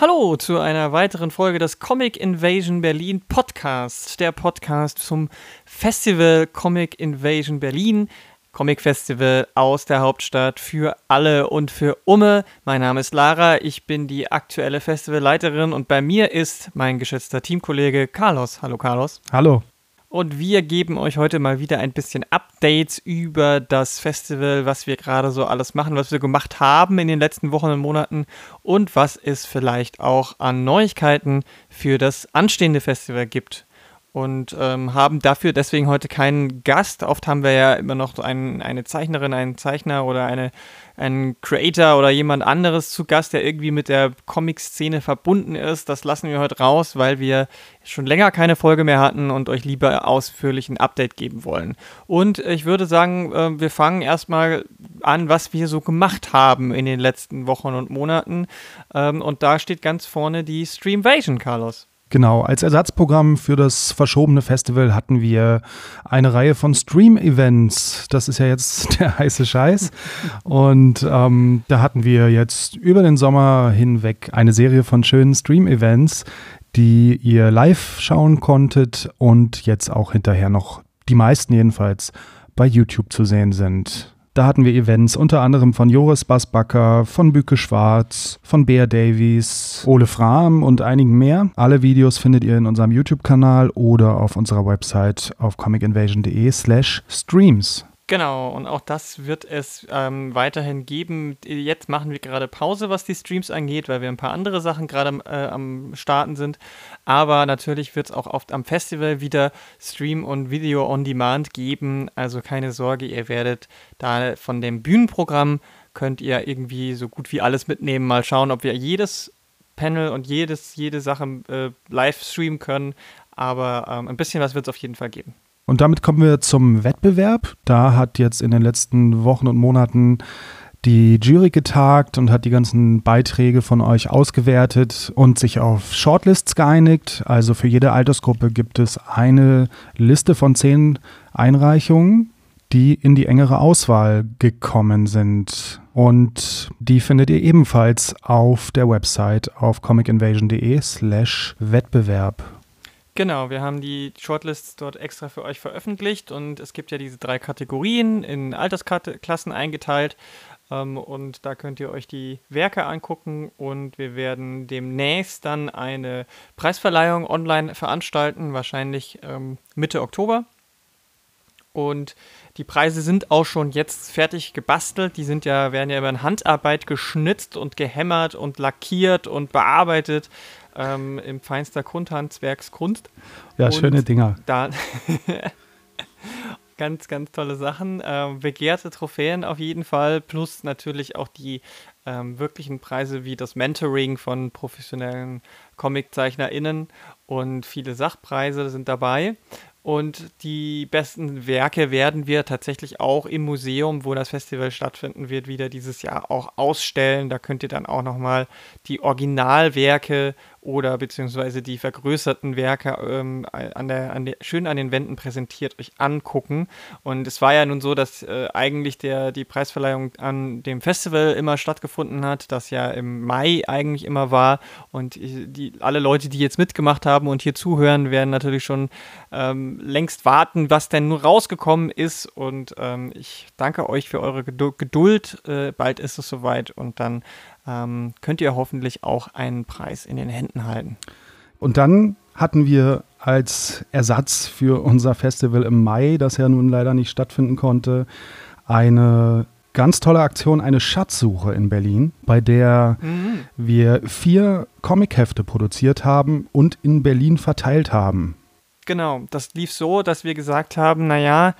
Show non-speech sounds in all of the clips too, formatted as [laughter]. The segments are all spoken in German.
Hallo zu einer weiteren Folge des Comic Invasion Berlin Podcast, der Podcast zum Festival Comic Invasion Berlin. Comic Festival aus der Hauptstadt für alle und für Umme. Mein Name ist Lara, ich bin die aktuelle Festivalleiterin und bei mir ist mein geschätzter Teamkollege Carlos. Hallo Carlos. Hallo. Und wir geben euch heute mal wieder ein bisschen Updates über das Festival, was wir gerade so alles machen, was wir gemacht haben in den letzten Wochen und Monaten und was es vielleicht auch an Neuigkeiten für das anstehende Festival gibt und ähm, haben dafür deswegen heute keinen Gast. Oft haben wir ja immer noch einen, eine Zeichnerin, einen Zeichner oder eine, einen Creator oder jemand anderes zu Gast, der irgendwie mit der Comic-Szene verbunden ist. Das lassen wir heute raus, weil wir schon länger keine Folge mehr hatten und euch lieber ausführlich ein Update geben wollen. Und ich würde sagen, äh, wir fangen erstmal an, was wir so gemacht haben in den letzten Wochen und Monaten. Ähm, und da steht ganz vorne die Streamvasion, Carlos. Genau, als Ersatzprogramm für das verschobene Festival hatten wir eine Reihe von Stream-Events. Das ist ja jetzt [laughs] der heiße Scheiß. Und ähm, da hatten wir jetzt über den Sommer hinweg eine Serie von schönen Stream-Events, die ihr live schauen konntet und jetzt auch hinterher noch, die meisten jedenfalls, bei YouTube zu sehen sind. Da hatten wir Events unter anderem von Joris Bassbacker, von Büke Schwarz, von Bea Davies, Ole Frahm und einigen mehr. Alle Videos findet ihr in unserem YouTube-Kanal oder auf unserer Website auf comicinvasion.de slash streams. Genau, und auch das wird es ähm, weiterhin geben. Jetzt machen wir gerade Pause, was die Streams angeht, weil wir ein paar andere Sachen gerade äh, am Starten sind. Aber natürlich wird es auch oft am Festival wieder Stream und Video on Demand geben. Also keine Sorge, ihr werdet da von dem Bühnenprogramm könnt ihr irgendwie so gut wie alles mitnehmen. Mal schauen, ob wir jedes Panel und jedes, jede Sache äh, live streamen können. Aber ähm, ein bisschen was wird es auf jeden Fall geben. Und damit kommen wir zum Wettbewerb. Da hat jetzt in den letzten Wochen und Monaten die Jury getagt und hat die ganzen Beiträge von euch ausgewertet und sich auf Shortlists geeinigt. Also für jede Altersgruppe gibt es eine Liste von zehn Einreichungen, die in die engere Auswahl gekommen sind. Und die findet ihr ebenfalls auf der Website auf comicinvasion.de slash Wettbewerb. Genau, wir haben die Shortlists dort extra für euch veröffentlicht und es gibt ja diese drei Kategorien in Altersklassen eingeteilt ähm, und da könnt ihr euch die Werke angucken und wir werden demnächst dann eine Preisverleihung online veranstalten, wahrscheinlich ähm, Mitte Oktober. Und die Preise sind auch schon jetzt fertig gebastelt. Die sind ja, werden ja über Handarbeit geschnitzt und gehämmert und lackiert und bearbeitet ähm, im feinster Grundhandwerkskunst. Ja, und schöne Dinger. Da [laughs] ganz, ganz tolle Sachen. Ähm, begehrte Trophäen auf jeden Fall, plus natürlich auch die ähm, wirklichen Preise wie das Mentoring von professionellen ComiczeichnerInnen und viele Sachpreise sind dabei. Und die besten Werke werden wir tatsächlich auch im Museum, wo das Festival stattfinden wird, wieder dieses Jahr auch ausstellen. Da könnt ihr dann auch nochmal die Originalwerke oder beziehungsweise die vergrößerten Werke ähm, an der, an der, schön an den Wänden präsentiert euch angucken. Und es war ja nun so, dass äh, eigentlich der, die Preisverleihung an dem Festival immer stattgefunden hat, das ja im Mai eigentlich immer war. Und die, alle Leute, die jetzt mitgemacht haben und hier zuhören, werden natürlich schon ähm, längst warten, was denn nun rausgekommen ist. Und ähm, ich danke euch für eure Geduld. Äh, bald ist es soweit und dann ähm, könnt ihr hoffentlich auch einen Preis in den Händen halten. Und dann hatten wir als Ersatz für unser Festival im Mai, das ja nun leider nicht stattfinden konnte, eine ganz tolle Aktion, eine Schatzsuche in Berlin, bei der mhm. wir vier Comichefte produziert haben und in Berlin verteilt haben. Genau, das lief so, dass wir gesagt haben, naja,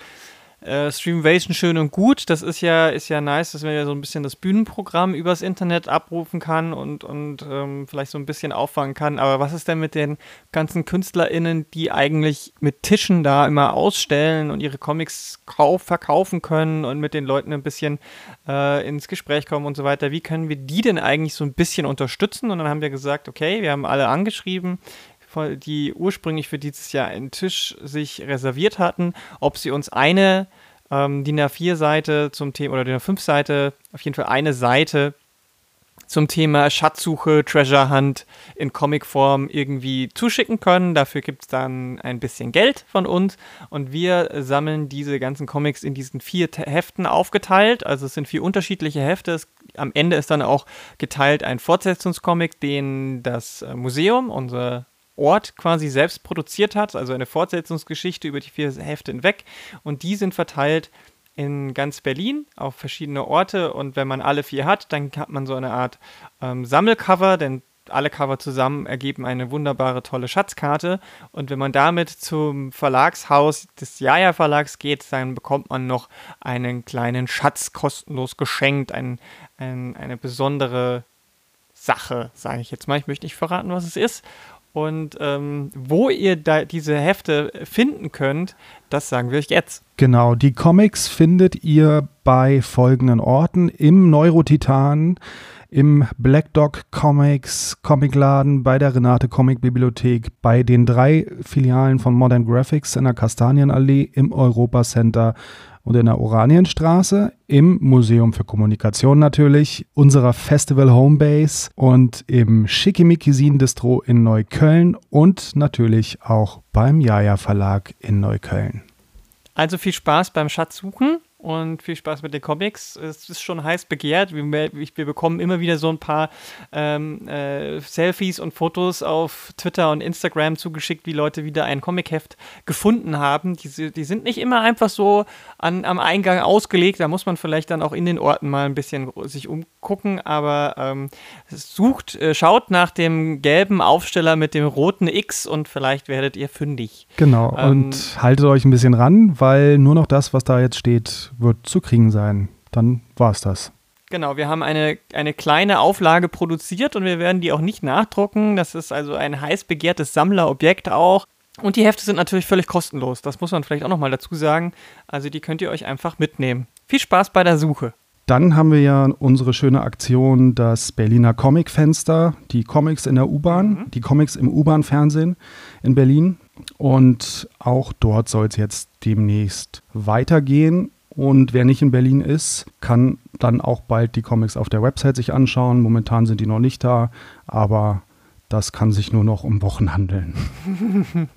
äh, Streamvation schön und gut. Das ist ja, ist ja nice, dass man ja so ein bisschen das Bühnenprogramm übers Internet abrufen kann und, und ähm, vielleicht so ein bisschen auffangen kann. Aber was ist denn mit den ganzen KünstlerInnen, die eigentlich mit Tischen da immer ausstellen und ihre Comics kauf, verkaufen können und mit den Leuten ein bisschen äh, ins Gespräch kommen und so weiter? Wie können wir die denn eigentlich so ein bisschen unterstützen? Und dann haben wir gesagt, okay, wir haben alle angeschrieben, die ursprünglich für dieses Jahr einen Tisch sich reserviert hatten, ob sie uns eine ähm, DIN A4-Seite zum Thema oder DIN A5-Seite, auf jeden Fall eine Seite zum Thema Schatzsuche, Treasure Hunt in Comicform irgendwie zuschicken können. Dafür gibt es dann ein bisschen Geld von uns und wir sammeln diese ganzen Comics in diesen vier Heften aufgeteilt. Also es sind vier unterschiedliche Hefte. Es, am Ende ist dann auch geteilt ein Fortsetzungscomic, den das äh, Museum, unser Ort quasi selbst produziert hat, also eine Fortsetzungsgeschichte über die vier Hefte hinweg. Und die sind verteilt in ganz Berlin auf verschiedene Orte. Und wenn man alle vier hat, dann hat man so eine Art ähm, Sammelcover, denn alle Cover zusammen ergeben eine wunderbare, tolle Schatzkarte. Und wenn man damit zum Verlagshaus des Jaja Verlags geht, dann bekommt man noch einen kleinen Schatz kostenlos geschenkt, ein, ein, eine besondere Sache, sage ich jetzt mal. Ich möchte nicht verraten, was es ist. Und ähm, wo ihr da diese Hefte finden könnt, das sagen wir euch jetzt. Genau, die Comics findet ihr bei folgenden Orten im Neurotitan, im Black Dog Comics Comicladen, bei der Renate Comic Bibliothek, bei den drei Filialen von Modern Graphics in der Kastanienallee, im Europa Center und in der Oranienstraße im Museum für Kommunikation natürlich, unserer Festival Homebase und im Schickimicki Distro in Neukölln und natürlich auch beim Jaja Verlag in Neukölln. Also viel Spaß beim Schatzsuchen und viel Spaß mit den Comics. Es ist schon heiß begehrt. Wir, wir bekommen immer wieder so ein paar ähm, äh, Selfies und Fotos auf Twitter und Instagram zugeschickt, wie Leute wieder ein Comicheft gefunden haben. Die, die sind nicht immer einfach so an, am Eingang ausgelegt. Da muss man vielleicht dann auch in den Orten mal ein bisschen sich umgucken. Aber ähm, sucht, äh, schaut nach dem gelben Aufsteller mit dem roten X und vielleicht werdet ihr fündig. Genau. Ähm, und haltet euch ein bisschen ran, weil nur noch das, was da jetzt steht, wird zu kriegen sein. Dann war es das. Genau, wir haben eine, eine kleine Auflage produziert und wir werden die auch nicht nachdrucken. Das ist also ein heiß begehrtes Sammlerobjekt auch. Und die Hefte sind natürlich völlig kostenlos. Das muss man vielleicht auch nochmal dazu sagen. Also die könnt ihr euch einfach mitnehmen. Viel Spaß bei der Suche. Dann haben wir ja unsere schöne Aktion, das Berliner Comic-Fenster, die Comics in der U-Bahn, mhm. die Comics im U-Bahn-Fernsehen in Berlin. Und auch dort soll es jetzt demnächst weitergehen. Und wer nicht in Berlin ist, kann dann auch bald die Comics auf der Website sich anschauen. Momentan sind die noch nicht da, aber das kann sich nur noch um Wochen handeln. [laughs]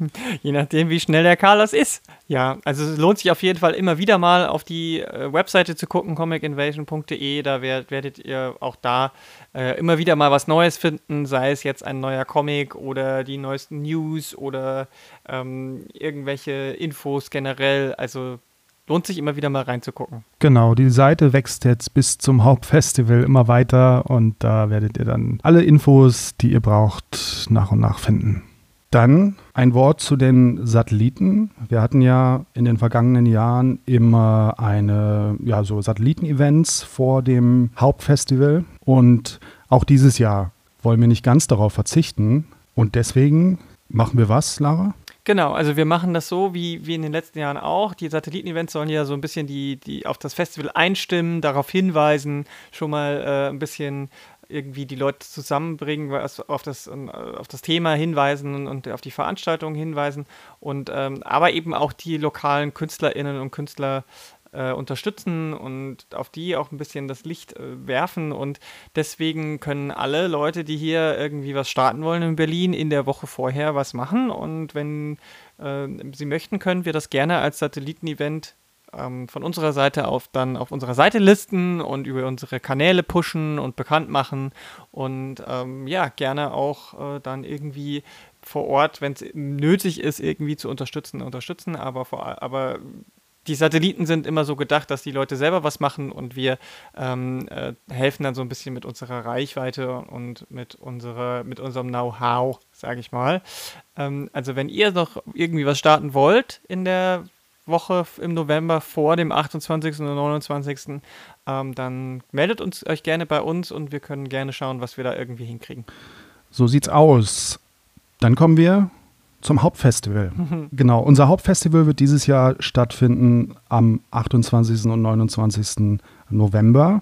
Je nachdem, wie schnell der Carlos ist. Ja, also es lohnt sich auf jeden Fall immer wieder mal auf die äh, Webseite zu gucken, comicinvasion.de. Da werd, werdet ihr auch da äh, immer wieder mal was Neues finden, sei es jetzt ein neuer Comic oder die neuesten News oder ähm, irgendwelche Infos generell. Also lohnt sich immer wieder mal reinzugucken. Genau, die Seite wächst jetzt bis zum Hauptfestival immer weiter und da werdet ihr dann alle Infos, die ihr braucht, nach und nach finden. Dann ein Wort zu den Satelliten. Wir hatten ja in den vergangenen Jahren immer eine, ja, so Satelliten-Events vor dem Hauptfestival und auch dieses Jahr wollen wir nicht ganz darauf verzichten und deswegen machen wir was, Lara? Genau, also wir machen das so wie, wie in den letzten Jahren auch. Die Satelliten-Events sollen ja so ein bisschen die, die auf das Festival einstimmen, darauf hinweisen, schon mal äh, ein bisschen irgendwie die Leute zusammenbringen, auf das, äh, auf das Thema hinweisen und auf die Veranstaltung hinweisen und ähm, aber eben auch die lokalen KünstlerInnen und Künstler äh, unterstützen und auf die auch ein bisschen das Licht äh, werfen. Und deswegen können alle Leute, die hier irgendwie was starten wollen in Berlin, in der Woche vorher was machen. Und wenn äh, sie möchten, können wir das gerne als Satellitenevent ähm, von unserer Seite auf dann auf unserer Seite listen und über unsere Kanäle pushen und bekannt machen und ähm, ja, gerne auch äh, dann irgendwie vor Ort, wenn es nötig ist, irgendwie zu unterstützen, unterstützen, aber, vor, aber die Satelliten sind immer so gedacht, dass die Leute selber was machen und wir ähm, äh, helfen dann so ein bisschen mit unserer Reichweite und mit, unserer, mit unserem Know-how, sage ich mal. Ähm, also wenn ihr noch irgendwie was starten wollt in der Woche im November vor dem 28. und 29. Ähm, dann meldet uns euch gerne bei uns und wir können gerne schauen, was wir da irgendwie hinkriegen. So sieht's aus. Dann kommen wir zum Hauptfestival. genau, unser Hauptfestival wird dieses Jahr stattfinden am 28. und 29. November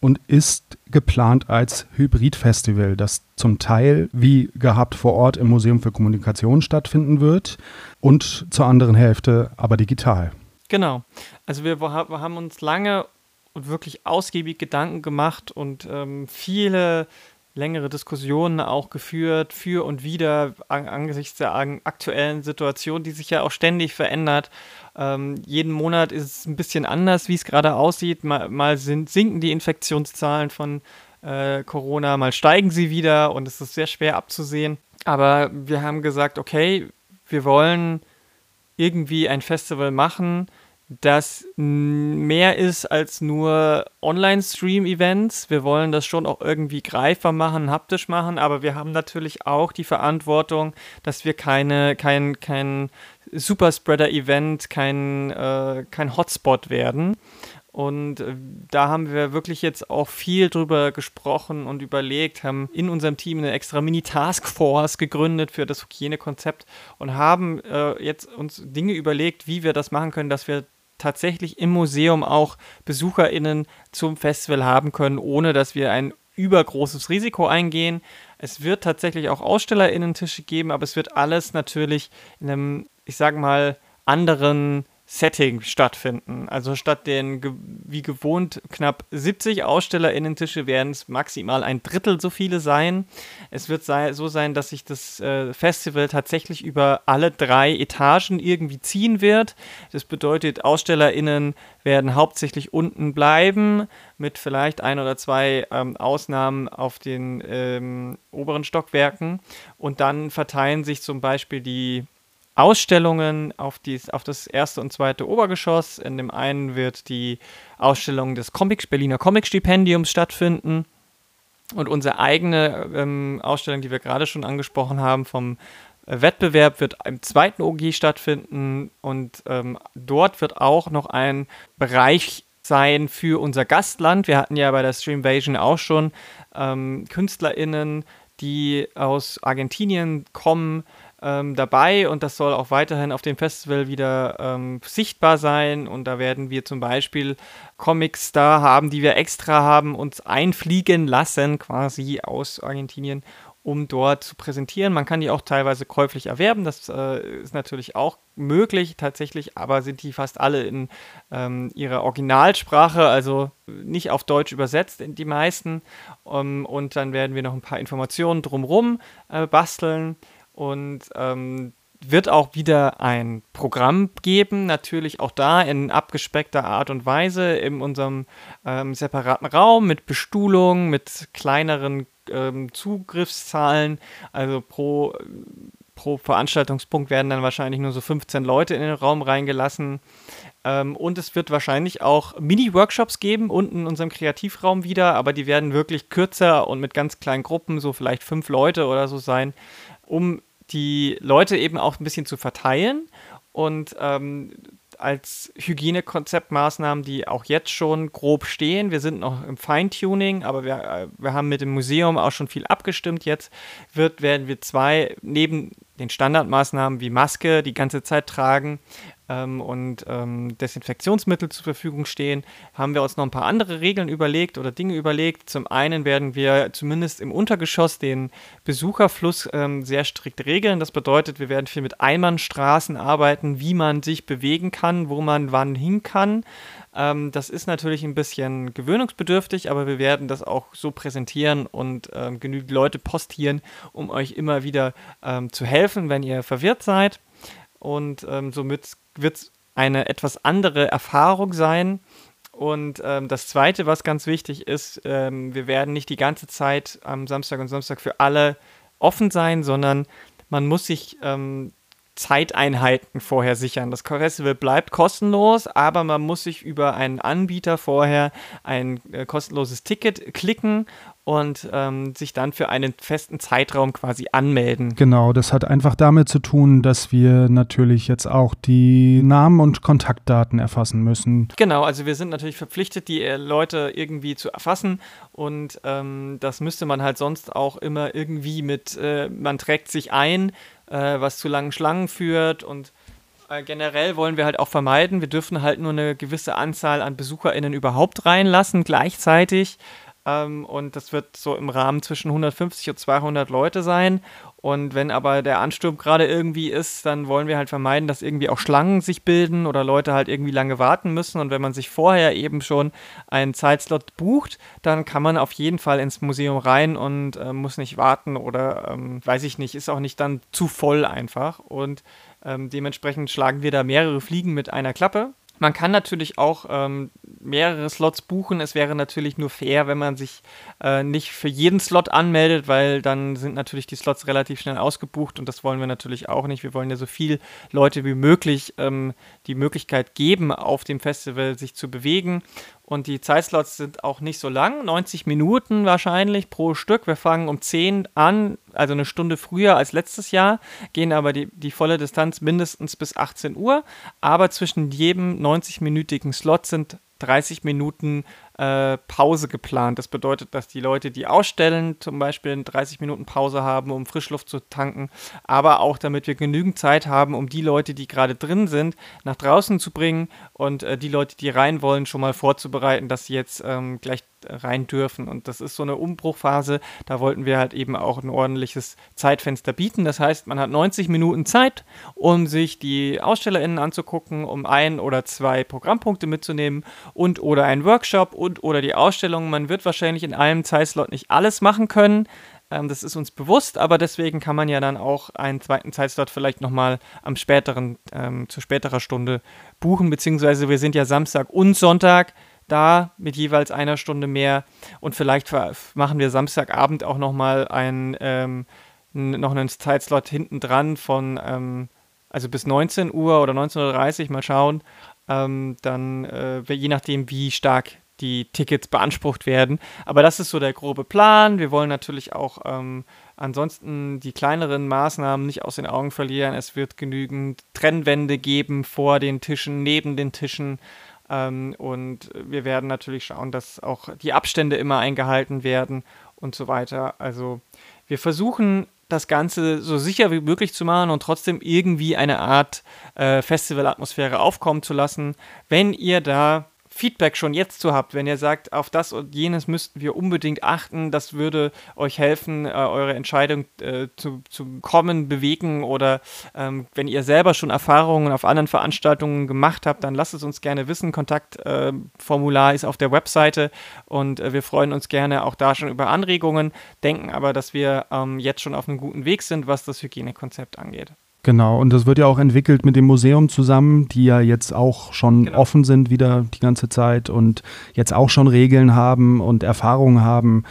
und ist geplant als Hybridfestival, das zum Teil wie gehabt vor Ort im Museum für Kommunikation stattfinden wird und zur anderen Hälfte aber digital. Genau. Also wir, wir haben uns lange und wirklich ausgiebig Gedanken gemacht und ähm, viele längere Diskussionen auch geführt, für und wieder an, angesichts der aktuellen Situation, die sich ja auch ständig verändert. Ähm, jeden Monat ist es ein bisschen anders, wie es gerade aussieht. Mal, mal sind, sinken die Infektionszahlen von äh, Corona, mal steigen sie wieder und es ist sehr schwer abzusehen. Aber wir haben gesagt, okay, wir wollen irgendwie ein Festival machen, das mehr ist als nur Online-Stream-Events. Wir wollen das schon auch irgendwie greifbar machen, haptisch machen, aber wir haben natürlich auch die Verantwortung, dass wir keine, kein, kein Superspreader-Event, kein, äh, kein Hotspot werden. Und äh, da haben wir wirklich jetzt auch viel drüber gesprochen und überlegt, haben in unserem Team eine extra Mini-Taskforce gegründet für das Hygienekonzept und haben äh, jetzt uns Dinge überlegt, wie wir das machen können, dass wir tatsächlich im Museum auch BesucherInnen zum Festival haben können, ohne dass wir ein übergroßes Risiko eingehen. Es wird tatsächlich auch AusstellerInnen-Tische geben, aber es wird alles natürlich in einem, ich sag mal, anderen Setting stattfinden. Also statt den wie gewohnt knapp 70 AusstellerInnen-Tische werden es maximal ein Drittel so viele sein. Es wird sei, so sein, dass sich das äh, Festival tatsächlich über alle drei Etagen irgendwie ziehen wird. Das bedeutet, AusstellerInnen werden hauptsächlich unten bleiben, mit vielleicht ein oder zwei ähm, Ausnahmen auf den ähm, oberen Stockwerken. Und dann verteilen sich zum Beispiel die Ausstellungen auf, dies, auf das erste und zweite Obergeschoss. In dem einen wird die Ausstellung des Comic, Berliner Comic-Stipendiums stattfinden. Und unsere eigene ähm, Ausstellung, die wir gerade schon angesprochen haben, vom äh, Wettbewerb wird im zweiten OG stattfinden. Und ähm, dort wird auch noch ein Bereich sein für unser Gastland. Wir hatten ja bei der Streamvasion auch schon ähm, KünstlerInnen, die aus Argentinien kommen, ähm, dabei und das soll auch weiterhin auf dem Festival wieder ähm, sichtbar sein. Und da werden wir zum Beispiel Comics da haben, die wir extra haben uns einfliegen lassen, quasi aus Argentinien, um dort zu präsentieren. Man kann die auch teilweise käuflich erwerben, das äh, ist natürlich auch möglich tatsächlich, aber sind die fast alle in ähm, ihrer Originalsprache, also nicht auf Deutsch übersetzt, die meisten. Um, ähm, und dann werden wir noch ein paar Informationen drumherum äh, basteln und ähm, wird auch wieder ein Programm geben, natürlich auch da in abgespeckter Art und Weise in unserem ähm, separaten Raum mit Bestuhlung, mit kleineren ähm, Zugriffszahlen. Also pro, pro Veranstaltungspunkt werden dann wahrscheinlich nur so 15 Leute in den Raum reingelassen. Ähm, und es wird wahrscheinlich auch Mini-Workshops geben, unten in unserem Kreativraum wieder, aber die werden wirklich kürzer und mit ganz kleinen Gruppen, so vielleicht fünf Leute oder so sein, um die Leute eben auch ein bisschen zu verteilen und ähm, als Hygienekonzeptmaßnahmen, die auch jetzt schon grob stehen. Wir sind noch im Feintuning, aber wir, äh, wir haben mit dem Museum auch schon viel abgestimmt. Jetzt wird, werden wir zwei neben den Standardmaßnahmen wie Maske die ganze Zeit tragen, ähm, und ähm, Desinfektionsmittel zur Verfügung stehen, haben wir uns noch ein paar andere Regeln überlegt oder Dinge überlegt. Zum einen werden wir zumindest im Untergeschoss den Besucherfluss ähm, sehr strikt regeln. Das bedeutet, wir werden viel mit Einbahnstraßen arbeiten, wie man sich bewegen kann, wo man wann hin kann. Ähm, das ist natürlich ein bisschen gewöhnungsbedürftig, aber wir werden das auch so präsentieren und ähm, genügend Leute postieren, um euch immer wieder ähm, zu helfen, wenn ihr verwirrt seid. Und ähm, somit wird es eine etwas andere Erfahrung sein. Und ähm, das Zweite, was ganz wichtig ist, ähm, wir werden nicht die ganze Zeit am Samstag und Samstag für alle offen sein, sondern man muss sich ähm, Zeiteinheiten vorher sichern. Das Festival bleibt kostenlos, aber man muss sich über einen Anbieter vorher ein äh, kostenloses Ticket klicken und ähm, sich dann für einen festen Zeitraum quasi anmelden. Genau, das hat einfach damit zu tun, dass wir natürlich jetzt auch die Namen und Kontaktdaten erfassen müssen. Genau, also wir sind natürlich verpflichtet, die äh, Leute irgendwie zu erfassen und ähm, das müsste man halt sonst auch immer irgendwie mit, äh, man trägt sich ein, äh, was zu langen Schlangen führt und äh, generell wollen wir halt auch vermeiden, wir dürfen halt nur eine gewisse Anzahl an BesucherInnen überhaupt reinlassen gleichzeitig. Ähm, und das wird so im Rahmen zwischen 150 und 200 Leute sein. Und wenn aber der Ansturm gerade irgendwie ist, dann wollen wir halt vermeiden, dass irgendwie auch Schlangen sich bilden oder Leute halt irgendwie lange warten müssen. Und wenn man sich vorher eben schon einen Zeitslot bucht, dann kann man auf jeden Fall ins Museum rein und äh, muss nicht warten oder ähm, weiß ich nicht, ist auch nicht dann zu voll einfach. Und ähm, dementsprechend schlagen wir da mehrere Fliegen mit einer Klappe. Man kann natürlich auch ähm, mehrere Slots buchen. Es wäre natürlich nur fair, wenn man sich äh, nicht für jeden Slot anmeldet, weil dann sind natürlich die Slots relativ schnell ausgebucht und das wollen wir natürlich auch nicht. Wir wollen ja so viele Leute wie möglich ähm, die Möglichkeit geben, auf dem Festival sich zu bewegen und die Zeitslots sind auch nicht so lang, 90 Minuten wahrscheinlich pro Stück. Wir fangen um 10 an, also eine Stunde früher als letztes Jahr, gehen aber die, die volle Distanz mindestens bis 18 Uhr. Aber zwischen jedem 90-minütigen Slot sind 30 Minuten äh, Pause geplant. Das bedeutet, dass die Leute, die ausstellen, zum Beispiel eine 30 Minuten Pause haben, um Frischluft zu tanken, aber auch damit wir genügend Zeit haben, um die Leute, die gerade drin sind, nach draußen zu bringen und äh, die Leute, die rein wollen, schon mal vorzubereiten, dass sie jetzt ähm, gleich rein dürfen. Und das ist so eine Umbruchphase. Da wollten wir halt eben auch ein ordentliches Zeitfenster bieten. Das heißt, man hat 90 Minuten Zeit, um sich die AusstellerInnen anzugucken, um ein oder zwei Programmpunkte mitzunehmen und oder einen Workshop und oder die Ausstellung. Man wird wahrscheinlich in einem Zeitslot nicht alles machen können. Ähm, das ist uns bewusst, aber deswegen kann man ja dann auch einen zweiten Zeitslot vielleicht nochmal am späteren, ähm, zu späterer Stunde buchen, beziehungsweise wir sind ja Samstag und Sonntag da mit jeweils einer Stunde mehr. Und vielleicht machen wir Samstagabend auch nochmal ein, ähm, noch einen Zeitslot hinten dran von, ähm, also bis 19 Uhr oder 19.30 Uhr, mal schauen. Ähm, dann, äh, je nachdem, wie stark die Tickets beansprucht werden. Aber das ist so der grobe Plan. Wir wollen natürlich auch ähm, ansonsten die kleineren Maßnahmen nicht aus den Augen verlieren. Es wird genügend Trennwände geben vor den Tischen, neben den Tischen. Ähm, und wir werden natürlich schauen, dass auch die Abstände immer eingehalten werden und so weiter. Also wir versuchen das Ganze so sicher wie möglich zu machen und trotzdem irgendwie eine Art äh, Festivalatmosphäre aufkommen zu lassen. Wenn ihr da Feedback schon jetzt zu habt, wenn ihr sagt, auf das und jenes müssten wir unbedingt achten, das würde euch helfen, äh, eure Entscheidung äh, zu, zu kommen, bewegen oder ähm, wenn ihr selber schon Erfahrungen auf anderen Veranstaltungen gemacht habt, dann lasst es uns gerne wissen. Kontaktformular äh, ist auf der Webseite und äh, wir freuen uns gerne auch da schon über Anregungen, denken aber, dass wir ähm, jetzt schon auf einem guten Weg sind, was das Hygienekonzept angeht. Genau, und das wird ja auch entwickelt mit dem Museum zusammen, die ja jetzt auch schon genau. offen sind wieder die ganze Zeit und jetzt auch schon Regeln haben und Erfahrungen haben.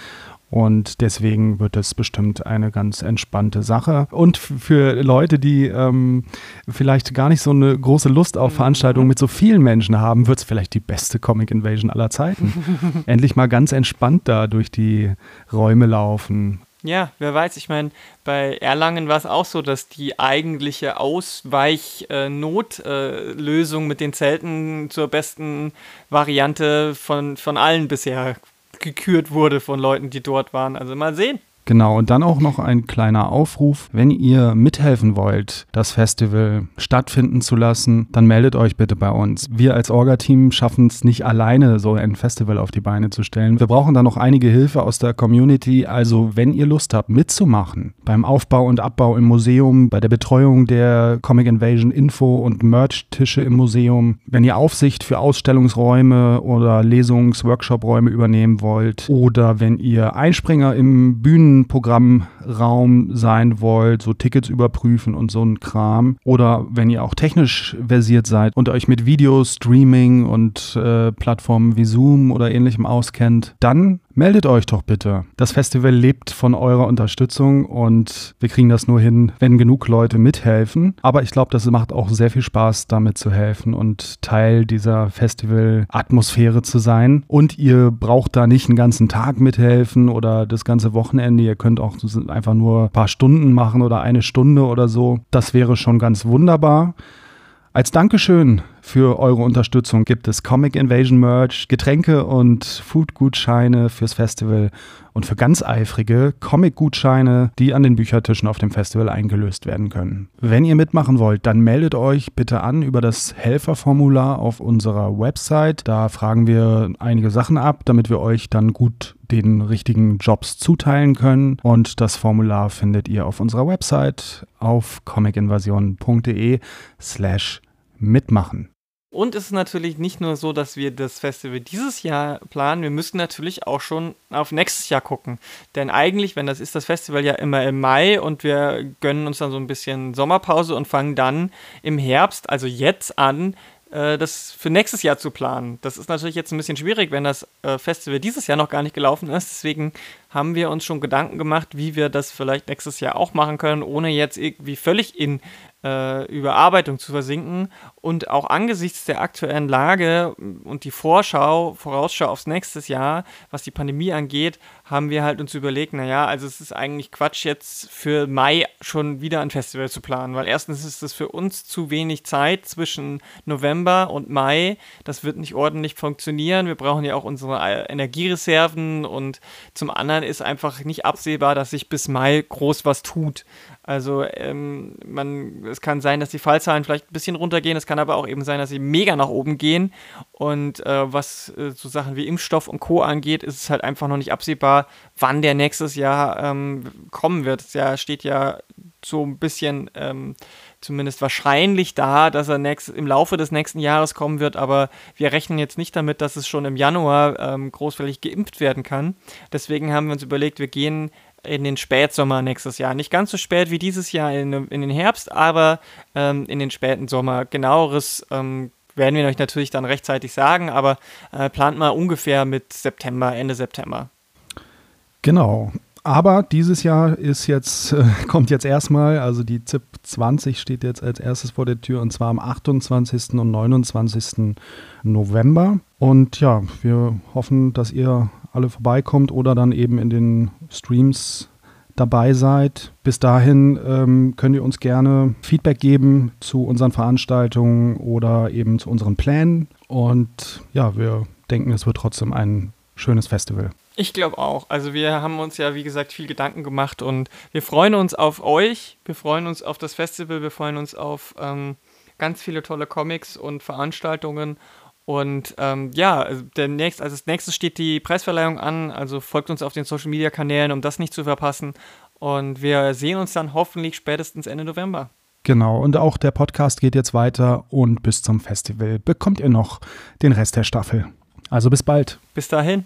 Und deswegen wird es bestimmt eine ganz entspannte Sache. Und für Leute, die ähm, vielleicht gar nicht so eine große Lust auf mhm. Veranstaltungen mit so vielen Menschen haben, wird es vielleicht die beste Comic Invasion aller Zeiten. [laughs] Endlich mal ganz entspannt da durch die Räume laufen ja, wer weiß, ich meine, bei Erlangen war es auch so, dass die eigentliche Ausweich-Notlösung mit den Zelten zur besten Variante von, von allen bisher gekürt wurde von Leuten, die dort waren. Also mal sehen. Genau, und dann auch noch ein kleiner Aufruf. Wenn ihr mithelfen wollt, das Festival stattfinden zu lassen, dann meldet euch bitte bei uns. Wir als Orga-Team schaffen es nicht alleine, so ein Festival auf die Beine zu stellen. Wir brauchen da noch einige Hilfe aus der Community. Also, wenn ihr Lust habt, mitzumachen beim Aufbau und Abbau im Museum, bei der Betreuung der Comic Invasion Info- und Merch-Tische im Museum, wenn ihr Aufsicht für Ausstellungsräume oder Lesungs-, Workshop-Räume übernehmen wollt oder wenn ihr Einspringer im Bühnen Programmraum sein wollt, so Tickets überprüfen und so ein Kram. Oder wenn ihr auch technisch versiert seid und euch mit Video, Streaming und äh, Plattformen wie Zoom oder ähnlichem auskennt, dann meldet euch doch bitte. Das Festival lebt von eurer Unterstützung und wir kriegen das nur hin, wenn genug Leute mithelfen. Aber ich glaube, das macht auch sehr viel Spaß, damit zu helfen und Teil dieser Festival-Atmosphäre zu sein. Und ihr braucht da nicht einen ganzen Tag mithelfen oder das ganze Wochenende. Ihr könnt auch einfach nur ein paar Stunden machen oder eine Stunde oder so. Das wäre schon ganz wunderbar. Als Dankeschön für eure Unterstützung gibt es Comic Invasion Merch, Getränke und Food-Gutscheine fürs Festival und für ganz eifrige Comic-Gutscheine, die an den Büchertischen auf dem Festival eingelöst werden können. Wenn ihr mitmachen wollt, dann meldet euch bitte an über das Helferformular auf unserer Website. Da fragen wir einige Sachen ab, damit wir euch dann gut den richtigen Jobs zuteilen können. Und das Formular findet ihr auf unserer Website auf comicinvasion.de slash mitmachen. Und es ist natürlich nicht nur so, dass wir das Festival dieses Jahr planen, wir müssen natürlich auch schon auf nächstes Jahr gucken. Denn eigentlich, wenn das ist, das Festival ja immer im Mai und wir gönnen uns dann so ein bisschen Sommerpause und fangen dann im Herbst, also jetzt an, äh, das für nächstes Jahr zu planen. Das ist natürlich jetzt ein bisschen schwierig, wenn das äh, Festival dieses Jahr noch gar nicht gelaufen ist. Deswegen haben wir uns schon Gedanken gemacht, wie wir das vielleicht nächstes Jahr auch machen können, ohne jetzt irgendwie völlig in äh, Überarbeitung zu versinken. Und auch angesichts der aktuellen Lage und die Vorschau, Vorausschau aufs nächste Jahr, was die Pandemie angeht, haben wir halt uns überlegt, naja, also es ist eigentlich Quatsch, jetzt für Mai schon wieder ein Festival zu planen, weil erstens ist es für uns zu wenig Zeit zwischen November und Mai. Das wird nicht ordentlich funktionieren. Wir brauchen ja auch unsere äh, Energiereserven und zum anderen ist einfach nicht absehbar, dass sich bis Mai groß was tut. Also ähm, man, es kann sein, dass die Fallzahlen vielleicht ein bisschen runtergehen, es kann aber auch eben sein, dass sie mega nach oben gehen. Und äh, was äh, so Sachen wie Impfstoff und Co. angeht, ist es halt einfach noch nicht absehbar, wann der nächstes Jahr ähm, kommen wird. Es ja, steht ja so ein bisschen ähm, zumindest wahrscheinlich da, dass er nächst, im Laufe des nächsten Jahres kommen wird, aber wir rechnen jetzt nicht damit, dass es schon im Januar ähm, großflächig geimpft werden kann. Deswegen haben wir uns überlegt, wir gehen in den Spätsommer nächstes Jahr. Nicht ganz so spät wie dieses Jahr in, in den Herbst, aber ähm, in den späten Sommer. Genaueres ähm, werden wir euch natürlich dann rechtzeitig sagen, aber äh, plant mal ungefähr mit September, Ende September. Genau. Aber dieses Jahr ist jetzt, äh, [laughs] kommt jetzt erstmal, also die ZIP 20 steht jetzt als erstes vor der Tür und zwar am 28. und 29. November. Und ja, wir hoffen, dass ihr alle vorbeikommt oder dann eben in den Streams dabei seid. Bis dahin ähm, könnt ihr uns gerne Feedback geben zu unseren Veranstaltungen oder eben zu unseren Plänen. Und ja, wir denken, es wird trotzdem ein schönes Festival. Ich glaube auch. Also wir haben uns ja, wie gesagt, viel Gedanken gemacht und wir freuen uns auf euch, wir freuen uns auf das Festival, wir freuen uns auf ähm, ganz viele tolle Comics und Veranstaltungen und ähm, ja, also demnächst, also als nächstes steht die Preisverleihung an, also folgt uns auf den Social Media Kanälen, um das nicht zu verpassen. Und wir sehen uns dann hoffentlich spätestens Ende November. Genau, und auch der Podcast geht jetzt weiter und bis zum Festival bekommt ihr noch den Rest der Staffel. Also bis bald. Bis dahin,